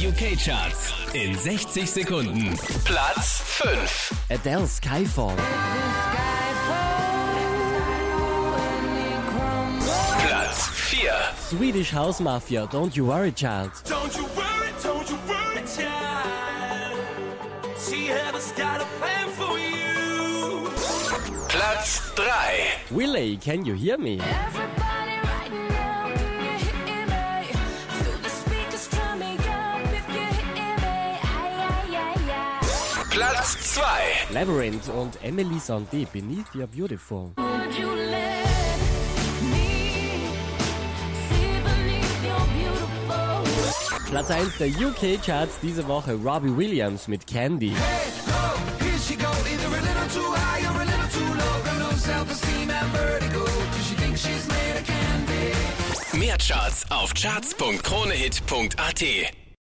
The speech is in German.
UK-Charts in 60 Sekunden. Platz 5. Adele Skyfall. Platz 4. Swedish House Mafia, Don't You Worry Child. Don't you worry, don't you worry, child. She has got a plan for you. Platz 3. Willie, Can You Hear Me? Everybody Platz 2. Labyrinth und Emily Sandé, Beneath your beautiful? Platz 1 der UK-Charts diese Woche Robbie Williams mit high low. Candy. Mehr Charts auf charts.kronehit.at.